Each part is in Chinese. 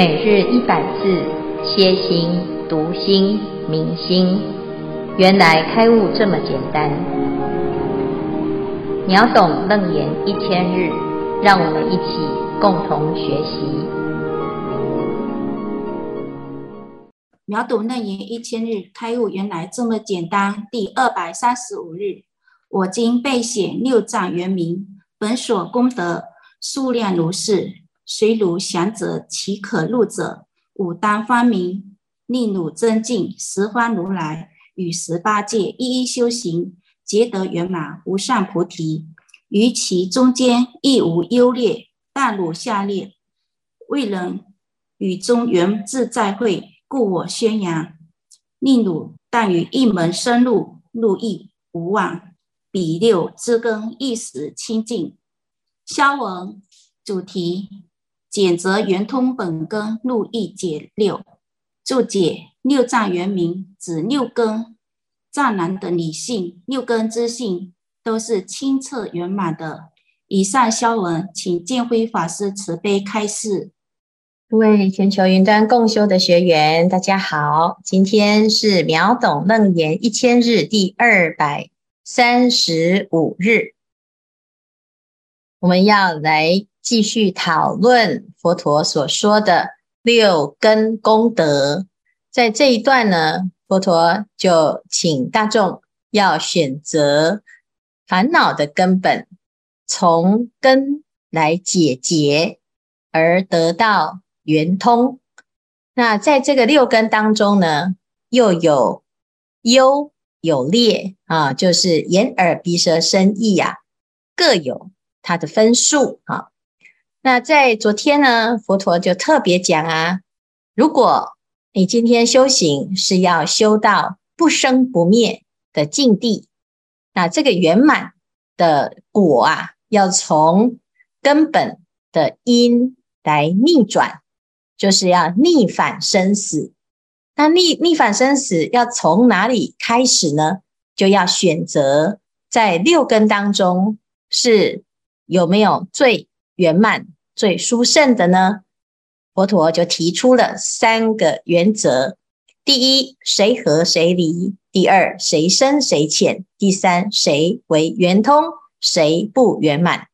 每日一百字，歇心、读心、明心，原来开悟这么简单。秒懂楞严一千日，让我们一起共同学习。秒懂楞严一千日，开悟原来这么简单。第二百三十五日，我今备写六赞圆明，本所功德数量如是。随汝详择，其可入者，吾当发明，令汝增进。十方如来与十八界一一修行，皆得圆满无上菩提。于其中间亦无优劣，但汝下列未能与中圆自在会，故我宣扬，令汝但于一门深入，入益无忘。彼六之根一时清净。消文主题。简则圆通本根入益解六注解六藏圆明指六根湛然的理性，六根之性都是清澈圆满的。以上消文，请见辉法师慈悲开示。各位全球云端共修的学员，大家好，今天是秒懂楞严一千日第二百三十五日，我们要来。继续讨论佛陀所说的六根功德，在这一段呢，佛陀就请大众要选择烦恼的根本，从根来解结，而得到圆通。那在这个六根当中呢，又有优有劣啊，就是眼耳鼻舌身意呀，各有它的分数啊。那在昨天呢，佛陀就特别讲啊，如果你今天修行是要修到不生不灭的境地，那这个圆满的果啊，要从根本的因来逆转，就是要逆反生死。那逆逆反生死要从哪里开始呢？就要选择在六根当中是有没有最圆满、最殊胜的呢？佛陀就提出了三个原则：第一，谁合谁离；第二，谁深谁浅；第三，谁为圆通，谁不圆满。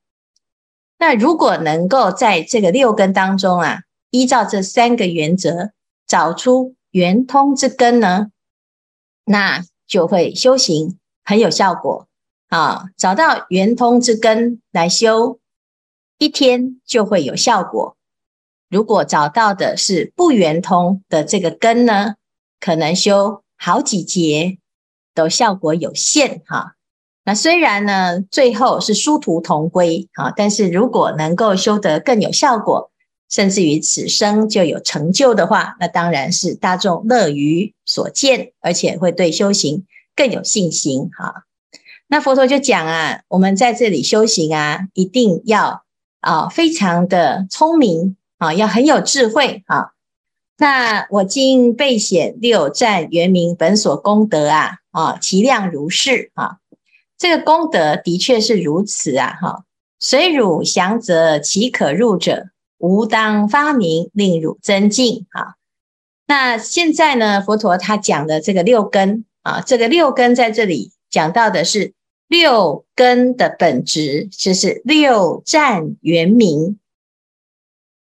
那如果能够在这个六根当中啊，依照这三个原则找出圆通之根呢，那就会修行很有效果啊！找到圆通之根来修。一天就会有效果。如果找到的是不圆通的这个根呢，可能修好几节都效果有限哈。那虽然呢，最后是殊途同归啊，但是如果能够修得更有效果，甚至于此生就有成就的话，那当然是大众乐于所见，而且会对修行更有信心哈。那佛陀就讲啊，我们在这里修行啊，一定要。啊，非常的聪明啊，要很有智慧啊。那我今备写六赞圆明本所功德啊，啊，其量如是啊。这个功德的确是如此啊，哈。随汝详择，其可入者，吾当发明，令汝增进啊。那现在呢，佛陀他讲的这个六根啊，这个六根在这里讲到的是。六根的本质就是六赞圆明。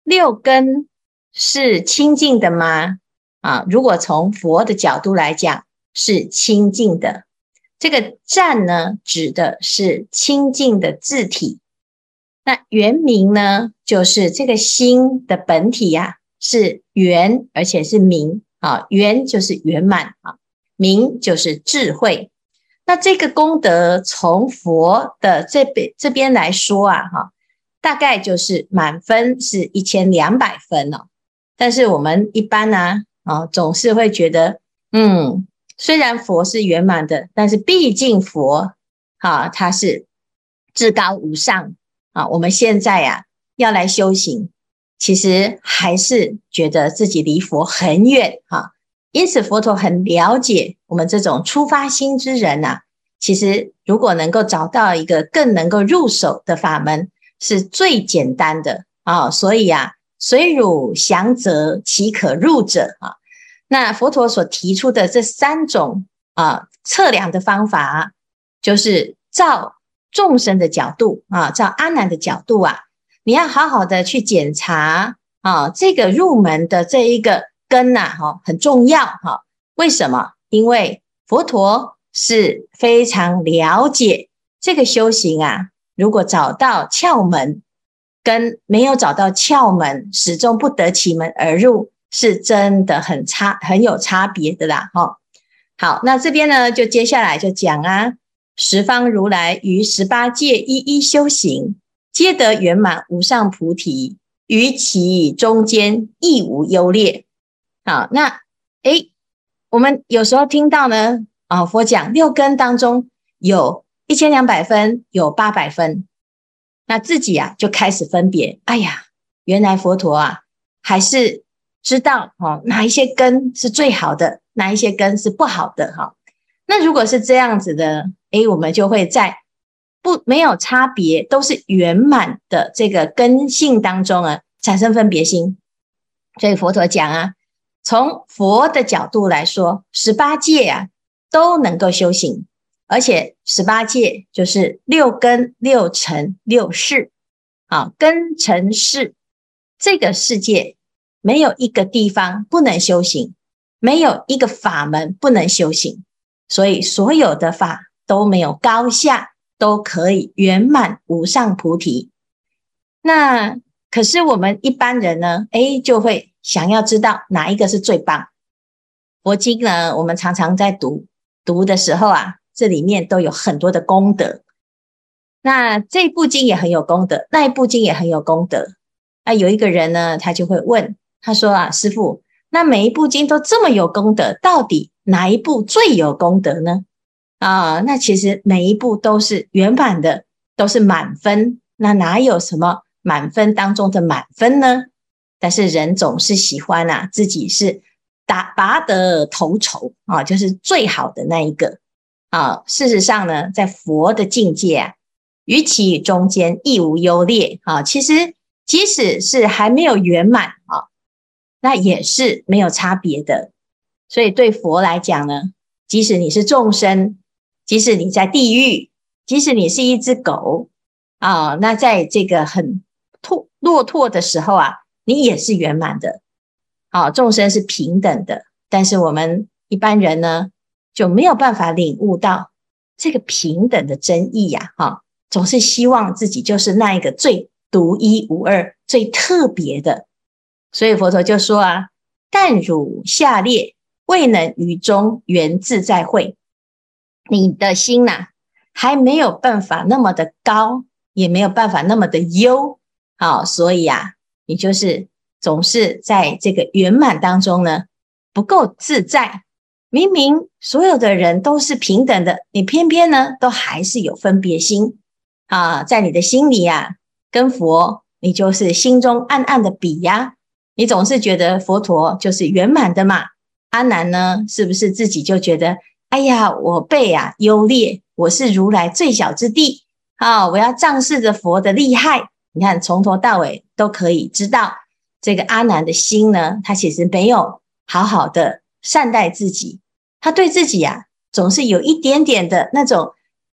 六根是清净的吗？啊，如果从佛的角度来讲，是清净的。这个赞呢，指的是清净的自体。那圆明呢，就是这个心的本体呀、是圆而且是明啊。圆就是圆满啊，明就是智慧。那这个功德从佛的这边这边来说啊，哈，大概就是满分是一千两百分哦。但是我们一般呢，啊，总是会觉得，嗯，虽然佛是圆满的，但是毕竟佛，哈，他是至高无上啊。我们现在呀，要来修行，其实还是觉得自己离佛很远哈。因此，佛陀很了解我们这种初发心之人呐、啊。其实，如果能够找到一个更能够入手的法门，是最简单的啊。所以啊，随汝详择，其可入者啊。那佛陀所提出的这三种啊测量的方法，就是照众生的角度啊，照阿难的角度啊，你要好好的去检查啊，这个入门的这一个根呐，哈，很重要哈。为什么？因为佛陀是非常了解这个修行啊。如果找到窍门，跟没有找到窍门，始终不得其门而入，是真的很差，很有差别的啦。哈，好，那这边呢，就接下来就讲啊，十方如来于十八界一一修行，皆得圆满无上菩提，于其中间亦无优劣。好，那诶，我们有时候听到呢，啊，佛讲六根当中有一千两百分，有八百分。那自己啊，就开始分别。哎呀，原来佛陀啊，还是知道哦，哪一些根是最好的，哪一些根是不好的哈。那如果是这样子的，哎，我们就会在不没有差别，都是圆满的这个根性当中啊，产生分别心。所以佛陀讲啊，从佛的角度来说，十八界啊都能够修行。而且十八界就是六根、六尘、六世，啊，根尘世这个世界没有一个地方不能修行，没有一个法门不能修行，所以所有的法都没有高下，都可以圆满无上菩提。那可是我们一般人呢，诶，就会想要知道哪一个是最棒。佛经呢，我们常常在读读的时候啊。这里面都有很多的功德，那这部经也很有功德，那一部经也很有功德。啊，有一个人呢，他就会问，他说啊，师傅，那每一部经都这么有功德，到底哪一部最有功德呢？啊，那其实每一部都是圆满的，都是满分，那哪有什么满分当中的满分呢？但是人总是喜欢啊，自己是打拔得头筹啊，就是最好的那一个。啊，事实上呢，在佛的境界啊，与其中间亦无优劣啊。其实，即使是还没有圆满啊，那也是没有差别的。所以，对佛来讲呢，即使你是众生，即使你在地狱，即使你是一只狗啊，那在这个很拓落拓的时候啊，你也是圆满的。啊，众生是平等的，但是我们一般人呢，就没有办法领悟到这个平等的真义呀，哈，总是希望自己就是那一个最独一无二、最特别的，所以佛陀就说啊：“但汝下列，未能于中圆自在会。”你的心呐，还没有办法那么的高，也没有办法那么的优，好，所以啊，你就是总是在这个圆满当中呢，不够自在。明明所有的人都是平等的，你偏偏呢都还是有分别心。啊，在你的心里呀、啊，跟佛你就是心中暗暗的比呀，你总是觉得佛陀就是圆满的嘛，阿难呢是不是自己就觉得，哎呀，我辈啊优劣，我是如来最小之弟啊，我要仗势着佛的厉害，你看从头到尾都可以知道这个阿难的心呢，他其实没有好好的善待自己。他对自己呀、啊，总是有一点点的那种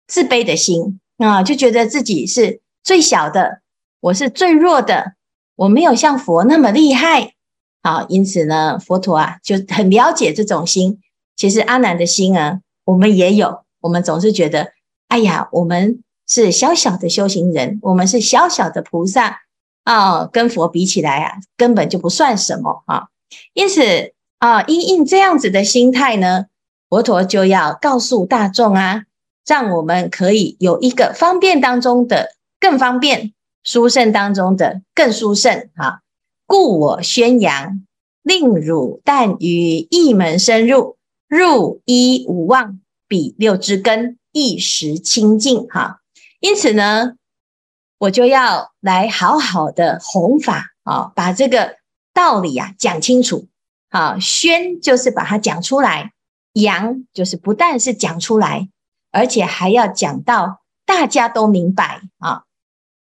自卑的心啊，就觉得自己是最小的，我是最弱的，我没有像佛那么厉害啊。因此呢，佛陀啊就很了解这种心。其实阿难的心啊，我们也有，我们总是觉得，哎呀，我们是小小的修行人，我们是小小的菩萨啊，跟佛比起来啊，根本就不算什么啊。因此啊，因应这样子的心态呢。佛陀就要告诉大众啊，让我们可以有一个方便当中的更方便，殊胜当中的更殊胜啊！故我宣扬，令汝但于一门深入，入一无忘，彼六支根一时清净哈。因此呢，我就要来好好的弘法啊，把这个道理啊讲清楚啊。宣就是把它讲出来。扬就是不但是讲出来，而且还要讲到大家都明白啊，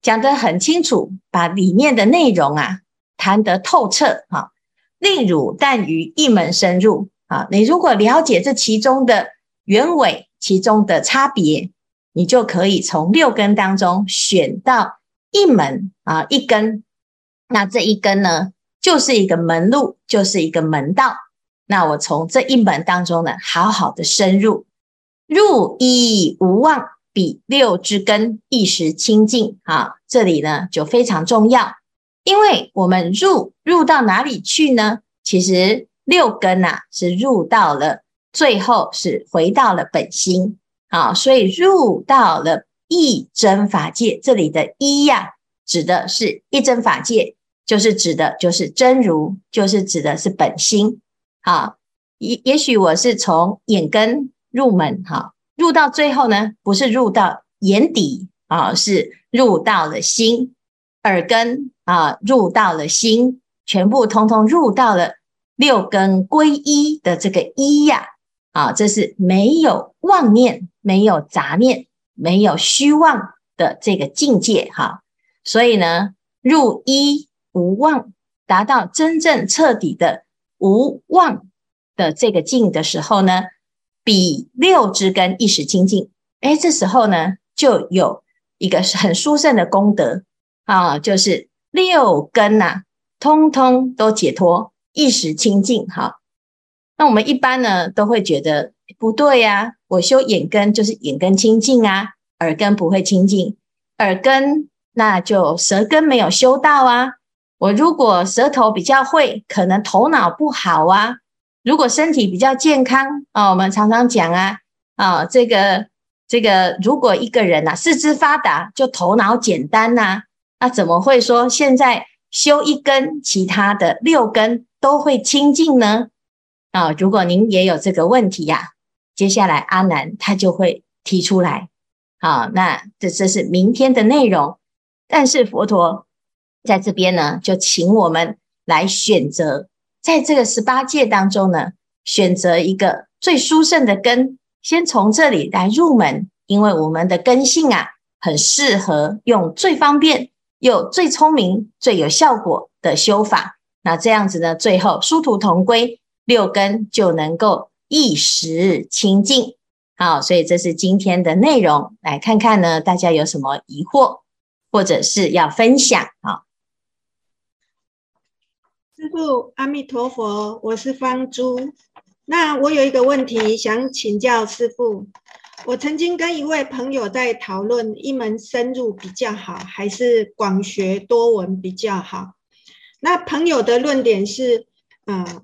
讲得很清楚，把里面的内容啊谈得透彻啊。例如，但于一门深入啊，你如果了解这其中的原委，其中的差别，你就可以从六根当中选到一门啊一根。那这一根呢，就是一个门路，就是一个门道。那我从这一门当中呢，好好的深入，入一无忘，比六之根一时清净啊。这里呢就非常重要，因为我们入入到哪里去呢？其实六根呐、啊、是入到了最后，是回到了本心啊，所以入到了一真法界。这里的一呀、指的是一真法界。就是指的，就是真如，就是指的是本心。好，也也许我是从眼根入门，哈，入到最后呢，不是入到眼底啊，是入到了心，耳根啊，入到了心，全部通通入到了六根归一的这个一呀，啊，这是没有妄念，没有杂念，没有虚妄的这个境界，哈，所以呢，入一。无妄，达到真正彻底的无妄的这个境的时候呢，比六之根一时清净。哎，这时候呢，就有一个很殊胜的功德啊，就是六根呐、啊，通通都解脱，一时清净。哈，那我们一般呢，都会觉得不对呀、我修眼根就是眼根清净啊，耳根不会清净，耳根那就舌根没有修到啊。我如果舌头比较会，可能头脑不好啊。如果身体比较健康啊，我们常常讲啊，啊，这个这个，如果一个人呐、啊、四肢发达，就头脑简单呐、啊，那怎么会说现在修一根，其他的六根都会清净呢？啊，如果您也有这个问题呀、啊，接下来阿难他就会提出来。好，那这这是明天的内容，但是佛陀。在这边呢，就请我们来选择，在这个十八界当中呢，选择一个最殊胜的根，先从这里来入门，因为我们的根性啊，很适合用最方便又最聪明、最有效果的修法。那这样子呢，最后殊途同归，六根就能够一时清净。好，所以这是今天的内容，来看看呢，大家有什么疑惑，或者是要分享啊？师父，阿弥陀佛，我是方珠。那我有一个问题想请教师父。我曾经跟一位朋友在讨论，一门深入比较好，还是广学多闻比较好？那朋友的论点是，啊、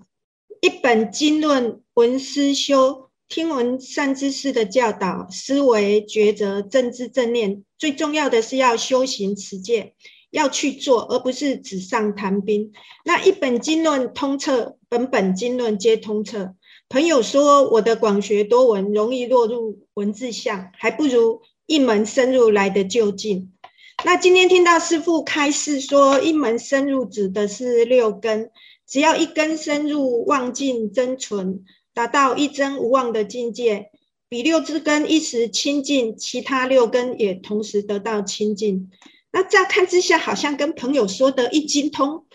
一本经论文思修，听闻善知识的教导，思维抉择，正知正念，最重要的是要修行持戒。要去做，而不是纸上谈兵。那一本经论通彻，本本经论皆通彻。朋友说我的广学多闻容易落入文字相，还不如一门深入来得究竟。那今天听到师父开示说，一门深入指的是六根，只要一根深入，妄尽真存，达到一真无妄的境界，比六支根一时清净，其他六根也同时得到清净。那乍看之下，好像跟朋友说的一精通、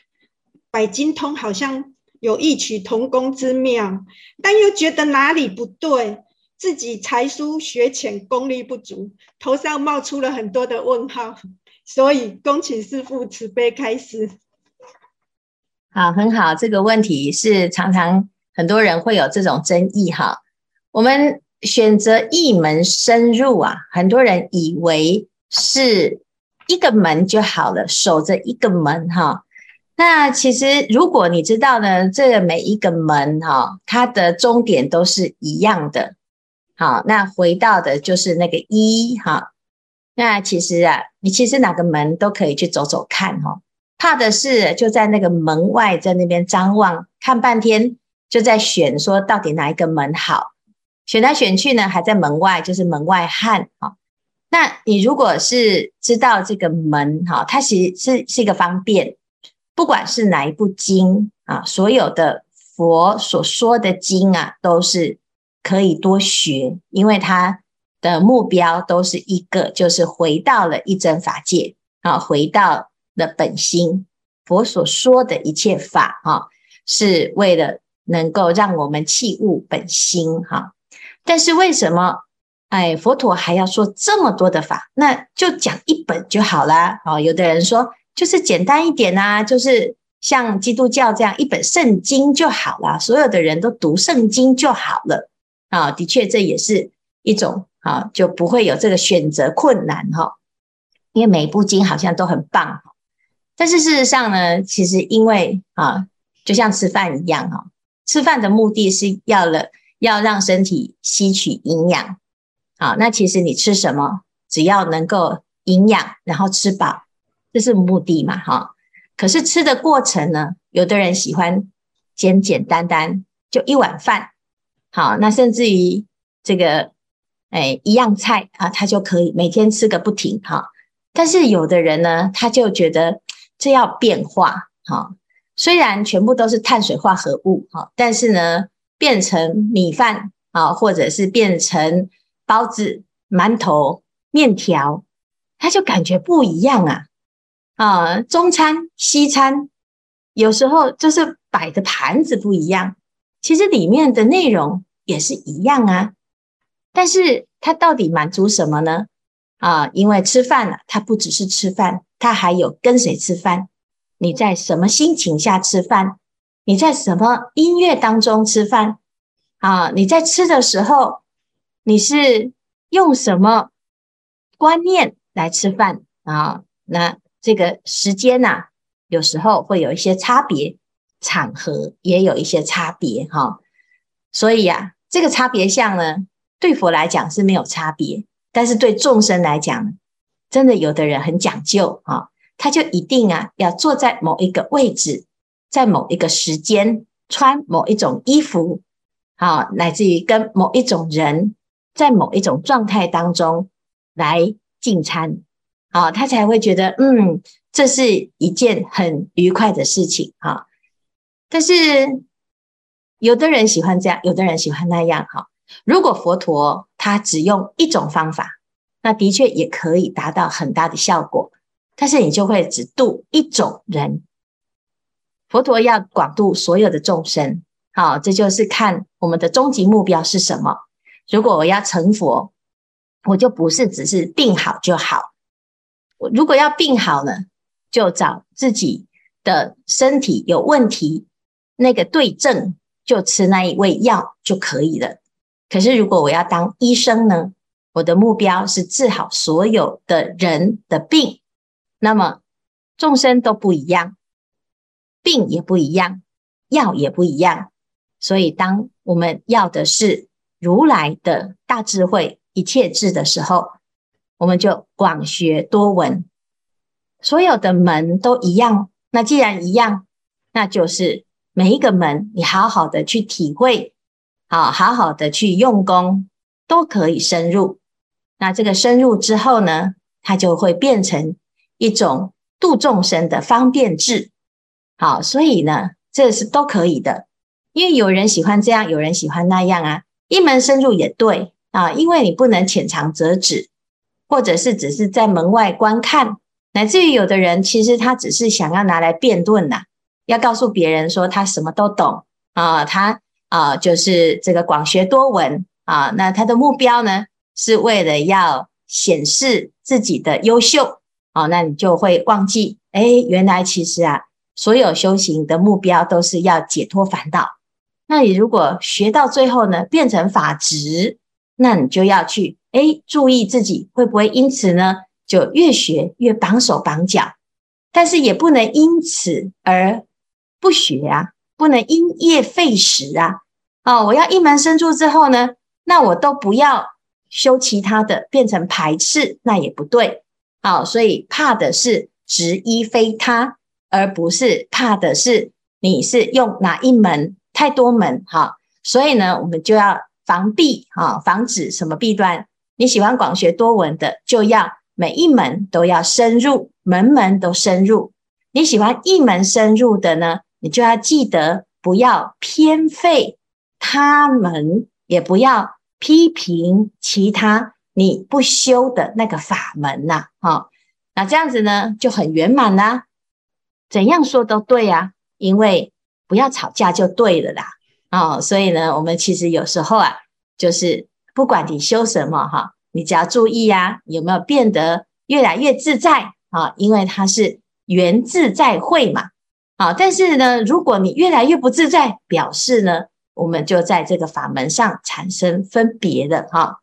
百精通好像有异曲同工之妙，但又觉得哪里不对，自己才疏学浅，功力不足，头上冒出了很多的问号。所以恭请师父慈悲开示。好，很好，这个问题是常常很多人会有这种争议哈。我们选择一门深入啊，很多人以为是。一个门就好了，守着一个门哈。那其实如果你知道呢，这个每一个门哈，它的终点都是一样的。好，那回到的就是那个一哈。那其实啊，你其实哪个门都可以去走走看哈。怕的是就在那个门外，在那边张望看半天，就在选说到底哪一个门好，选来选去呢，还在门外，就是门外汉哈。那你如果是知道这个门哈，它其实是是一个方便，不管是哪一部经啊，所有的佛所说的经啊，都是可以多学，因为它的目标都是一个，就是回到了一真法界啊，回到的本心。佛所说的一切法哈，是为了能够让我们弃悟本心哈。但是为什么哎佛陀还要说这么多的法？那就讲一本就好啦。啊。有的人说就是简单一点呐，就是像基督教这样一本圣经就好了，所有的人都读圣经就好了啊。的确，这也是一种啊，就不会有这个选择困难哈。因为每一部经好像都很棒。但是事实上呢，其实因为啊，就像吃饭一样哈，吃饭的目的是要了要让身体吸取营养，好，那其实你吃什么，只要能够营养，然后吃饱，这是目的嘛哈。可是吃的过程呢，有的人喜欢简简单单，就一碗饭，好，那甚至于这个哎一样菜啊，他就可以每天吃个不停哈。但是有的人呢，他就觉得。这要变化，哈，虽然全部都是碳水化合物，哈，但是呢，变成米饭啊，或者是变成包子、馒头、面条，它就感觉不一样啊，啊，中餐、西餐，有时候就是摆的盘子不一样，其实里面的内容也是一样啊，但是它到底满足什么呢？啊，因为吃饭了，它不只是吃饭。他还有跟谁吃饭？你在什么心情下吃饭？你在什么音乐当中吃饭？啊，你在吃的时候，你是用什么观念来吃饭啊？那这个时间呐，有时候会有一些差别，场合也有一些差别哈。所以呀，这个差别相呢，对佛来讲是没有差别，但是对众生来讲。真的有的人很讲究啊，他就一定啊要坐在某一个位置，在某一个时间穿某一种衣服，啊，乃至于跟某一种人在某一种状态当中来进餐，啊，他才会觉得嗯，这是一件很愉快的事情啊。但是有的人喜欢这样，有的人喜欢那样哈。如果佛陀他只用一种方法。那的确也可以达到很大的效果，但是你就会只度一种人。佛陀要广度所有的众生，好，这就是看我们的终极目标是什么。如果我要成佛，我就不是只是病好就好。我如果要病好呢，就找自己的身体有问题，那个对症就吃那一味药就可以了。可是如果我要当医生呢？我的目标是治好所有的人的病，那么众生都不一样，病也不一样，药也不一样。所以，当我们要的是如来的大智慧、一切智的时候，我们就广学多闻，所有的门都一样。那既然一样，那就是每一个门，你好好的去体会，好好好的去用功，都可以深入。那这个深入之后呢，它就会变成一种度众生的方便智。好，所以呢，这是都可以的，因为有人喜欢这样，有人喜欢那样啊。一门深入也对啊，因为你不能浅尝辄止，或者是只是在门外观看，乃至于有的人其实他只是想要拿来辩论呐，要告诉别人说他什么都懂啊，他啊就是这个广学多闻啊，那他的目标呢？是为了要显示自己的优秀，哦，那你就会忘记，哎，原来其实啊，所有修行的目标都是要解脱烦恼。那你如果学到最后呢，变成法执，那你就要去，哎，注意自己会不会因此呢，就越学越绑手绑脚，但是也不能因此而不学啊，不能因业废食啊。哦，我要一门深入之后呢，那我都不要。修其他的变成排斥，那也不对。好，所以怕的是执一非他，而不是怕的是你是用哪一门，太多门。哈，所以呢，我们就要防弊，哈，防止什么弊端。你喜欢广学多闻的，就要每一门都要深入，门门都深入。你喜欢一门深入的呢，你就要记得不要偏废他门，也不要。批评其他你不修的那个法门呐，哈，那这样子呢就很圆满啦。怎样说都对啊，因为不要吵架就对了啦。哦，所以呢，我们其实有时候啊，就是不管你修什么哈，你只要注意呀，有没有变得越来越自在啊？因为它是缘自在会嘛。啊，但是呢，如果你越来越不自在，表示呢，我们就在这个法门上产生分别的哈。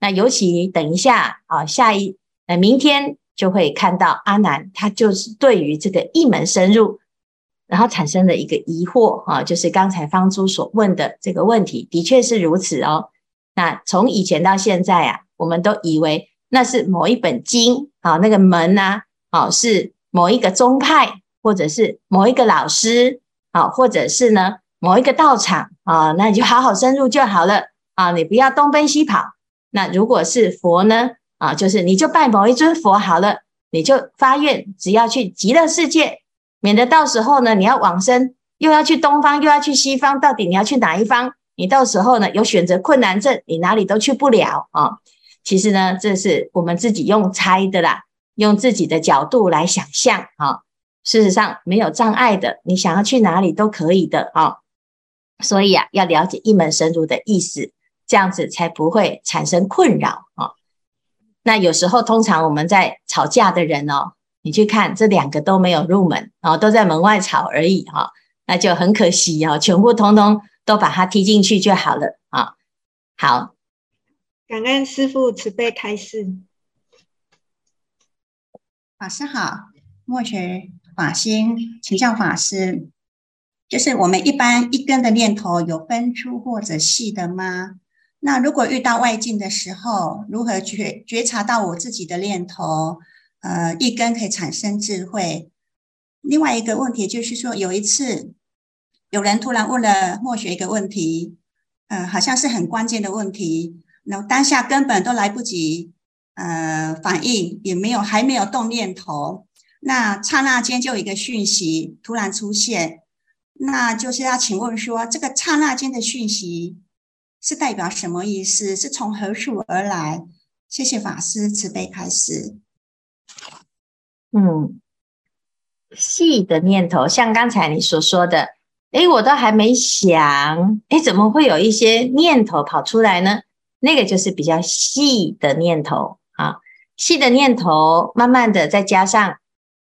那尤其等一下啊，下一呃明天就会看到阿南，他就是对于这个一门深入，然后产生了一个疑惑啊，就是刚才方珠所问的这个问题，的确是如此哦。那从以前到现在啊，我们都以为那是某一本经啊，那个门呐，啊是某一个宗派。或者是某一个老师啊，或者是呢某一个道场啊，那你就好好深入就好了啊，你不要东奔西跑。那如果是佛呢啊，就是你就拜某一尊佛好了，你就发愿，只要去极乐世界，免得到时候呢你要往生，又要去东方，又要去西方，到底你要去哪一方？你到时候呢有选择困难症，你哪里都去不了啊。其实呢，这是我们自己用猜的啦，用自己的角度来想象啊。事实上没有障碍的，你想要去哪里都可以的啊、所以啊，要了解一门深入的意思，这样子才不会产生困扰啊、哦。那有时候通常我们在吵架的人哦，你去看这两个都没有入门啊、哦，都在门外吵而已哈、哦，那就很可惜啊、哦，全部通通都把它踢进去就好了啊、哦。好，感恩师父慈悲开示，法师好，末学。法心，请教法师，就是我们一般一根的念头有分粗或者细的吗？那如果遇到外境的时候，如何觉觉察到我自己的念头？呃，一根可以产生智慧。另外一个问题就是说，有一次有人突然问了末学一个问题，呃，好像是很关键的问题，然后当下根本都来不及呃反应，也没有还没有动念头。那刹那间就有一个讯息突然出现，那就是要请问说，这个刹那间的讯息是代表什么意思？是从何处而来？谢谢法师慈悲开示。嗯，细的念头，像刚才你所说的，诶，我都还没想，诶，怎么会有一些念头跑出来呢？那个就是比较细的念头啊，细的念头，慢慢的再加上。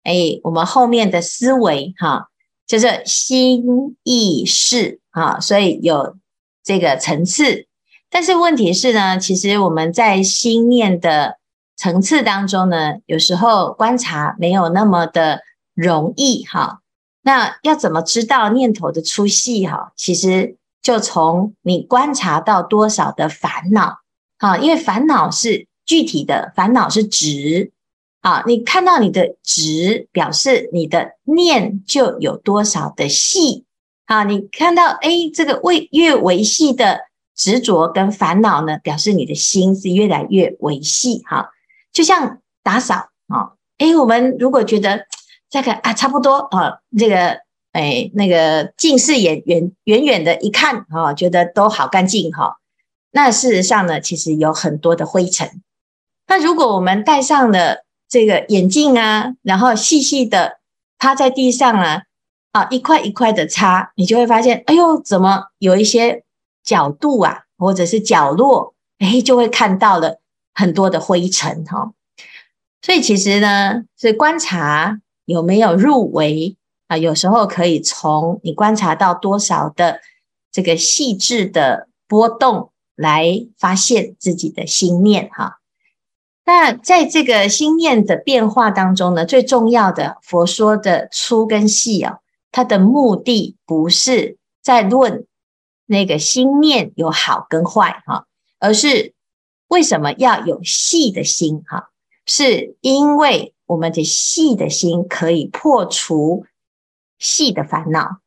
哎，我们后面的思维哈，就是心意识啊，所以有这个层次。但是问题是呢，其实我们在心念的层次当中呢，有时候观察没有那么的容易哈。那要怎么知道念头的粗细哈？其实就从你观察到多少的烦恼啊，因为烦恼是具体的，烦恼是值。啊，你看到你的执，表示你的念就有多少的细。啊，你看到哎，这个为越维系的执着跟烦恼呢，表示你的心是越来越维系。哈，就像打扫啊，哎，我们如果觉得这个啊差不多啊，这个哎那个近视眼远远远的一看啊，觉得都好干净哈。那事实上呢，其实有很多的灰尘。那如果我们戴上了这个眼镜啊，然后细细的趴在地上啊，啊，一块一块的擦，你就会发现，哎呦，怎么有一些角度啊，或者是角落，哎，就会看到了很多的灰尘哈。所以其实呢，是观察有没有入围啊，有时候可以从你观察到多少的这个细致的波动来发现自己的心念哈。那在这个心念的变化当中呢，最重要的佛说的粗跟细哦，它的目的不是在论那个心念有好跟坏哈，而是为什么要有细的心哈？是因为我们的细的心可以破除细的烦恼。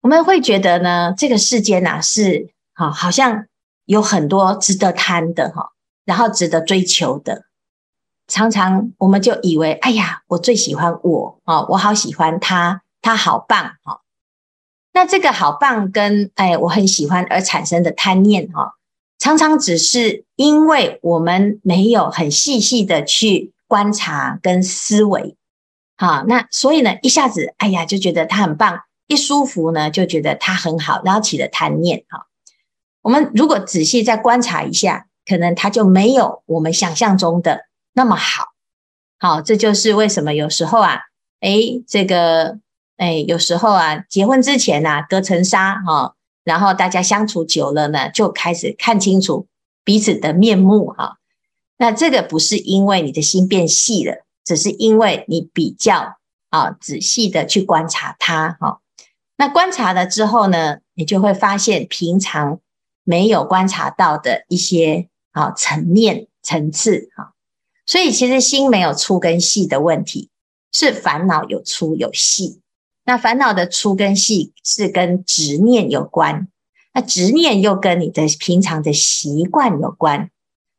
我们会觉得呢，这个世间呐是好，好像有很多值得贪的哈。然后值得追求的，常常我们就以为，哎呀，我最喜欢我哦，我好喜欢他，他好棒哦。那这个好棒跟哎，我很喜欢而产生的贪念哈，常常只是因为我们没有很细细的去观察跟思维，好，那所以呢，一下子，哎呀，就觉得他很棒，一舒服呢，就觉得他很好，然后起了贪念。哈，我们如果仔细再观察一下，可能他就没有我们想象中的那么好。好，这就是为什么有时候啊，哎，这个，哎，有时候啊，结婚之前啊，隔层纱哈，然后大家相处久了呢，就开始看清楚彼此的面目哈。那这个不是因为你的心变细了。只是因为你比较啊仔细的去观察它哈，那观察了之后呢，你就会发现平常没有观察到的一些啊层面层次哈，所以其实心没有粗跟细的问题，是烦恼有粗有细。那烦恼的粗跟细是跟执念有关，那执念又跟你的平常的习惯有关。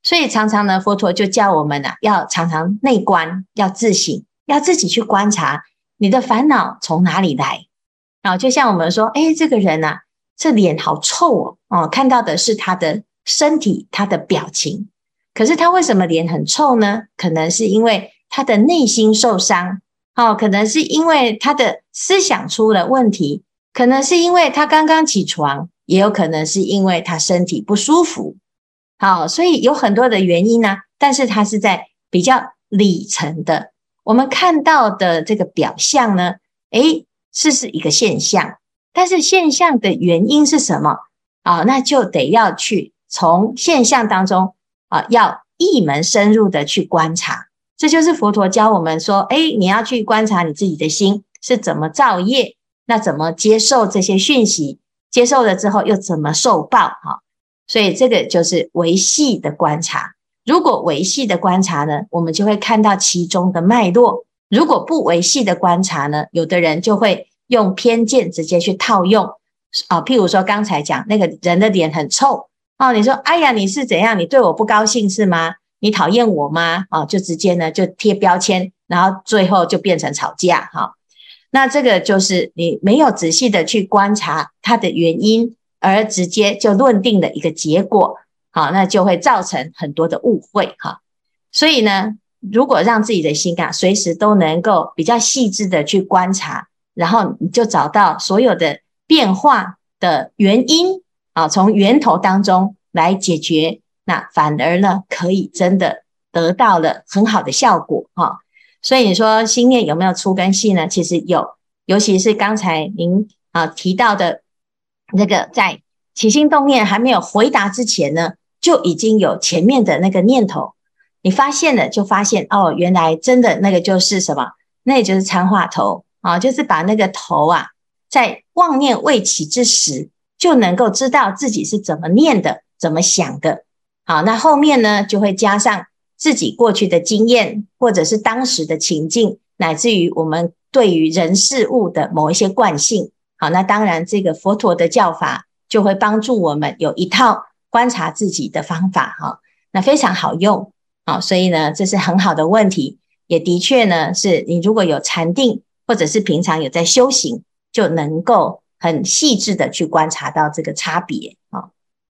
所以常常呢，佛陀就教我们呐、啊，要常常内观，要自省，要自己去观察你的烦恼从哪里来。啊，就像我们说，哎，这个人呐、啊，这脸好臭哦，哦，看到的是他的身体，他的表情，可是他为什么脸很臭呢？可能是因为他的内心受伤，哦，可能是因为他的思想出了问题，可能是因为他刚刚起床，也有可能是因为他身体不舒服。好，所以有很多的原因呢、但是它是在比较里层的。我们看到的这个表象呢，诶，是是一个现象，但是现象的原因是什么啊？那就得要去从现象当中啊，要一门深入的去观察。这就是佛陀教我们说，诶，你要去观察你自己的心是怎么造业，那怎么接受这些讯息，接受了之后又怎么受报？哈。所以这个就是维系的观察。如果维系的观察呢，我们就会看到其中的脉络；如果不维系的观察呢，有的人就会用偏见直接去套用。啊，譬如说刚才讲那个人的脸很臭，哦，你说，哎呀，你是怎样？你对我不高兴是吗？你讨厌我吗？啊，就直接呢就贴标签，然后最后就变成吵架。哈，那这个就是你没有仔细的去观察它的原因。而直接就论定了一个结果，好，那就会造成很多的误会哈。所以呢，如果让自己的心啊，随时都能够比较细致的去观察，然后你就找到所有的变化的原因啊，从源头当中来解决，那反而呢，可以真的得到了很好的效果哈。所以你说心念有没有粗跟细呢？其实有，尤其是刚才您啊提到的。那个在起心动念还没有回答之前呢，就已经有前面的那个念头，你发现了就发现哦，原来真的那个就是什么？那也就是参话头啊，就是把那个头啊，在妄念未起之时，就能够知道自己是怎么念的，怎么想的。好，那后面呢，就会加上自己过去的经验，或者是当时的情境，乃至于我们对于人事物的某一些惯性。好，那当然，这个佛陀的教法就会帮助我们有一套观察自己的方法，哈，那非常好用，好，所以呢，这是很好的问题，也的确呢，是你如果有禅定，或者是平常有在修行，就能够很细致的去观察到这个差别。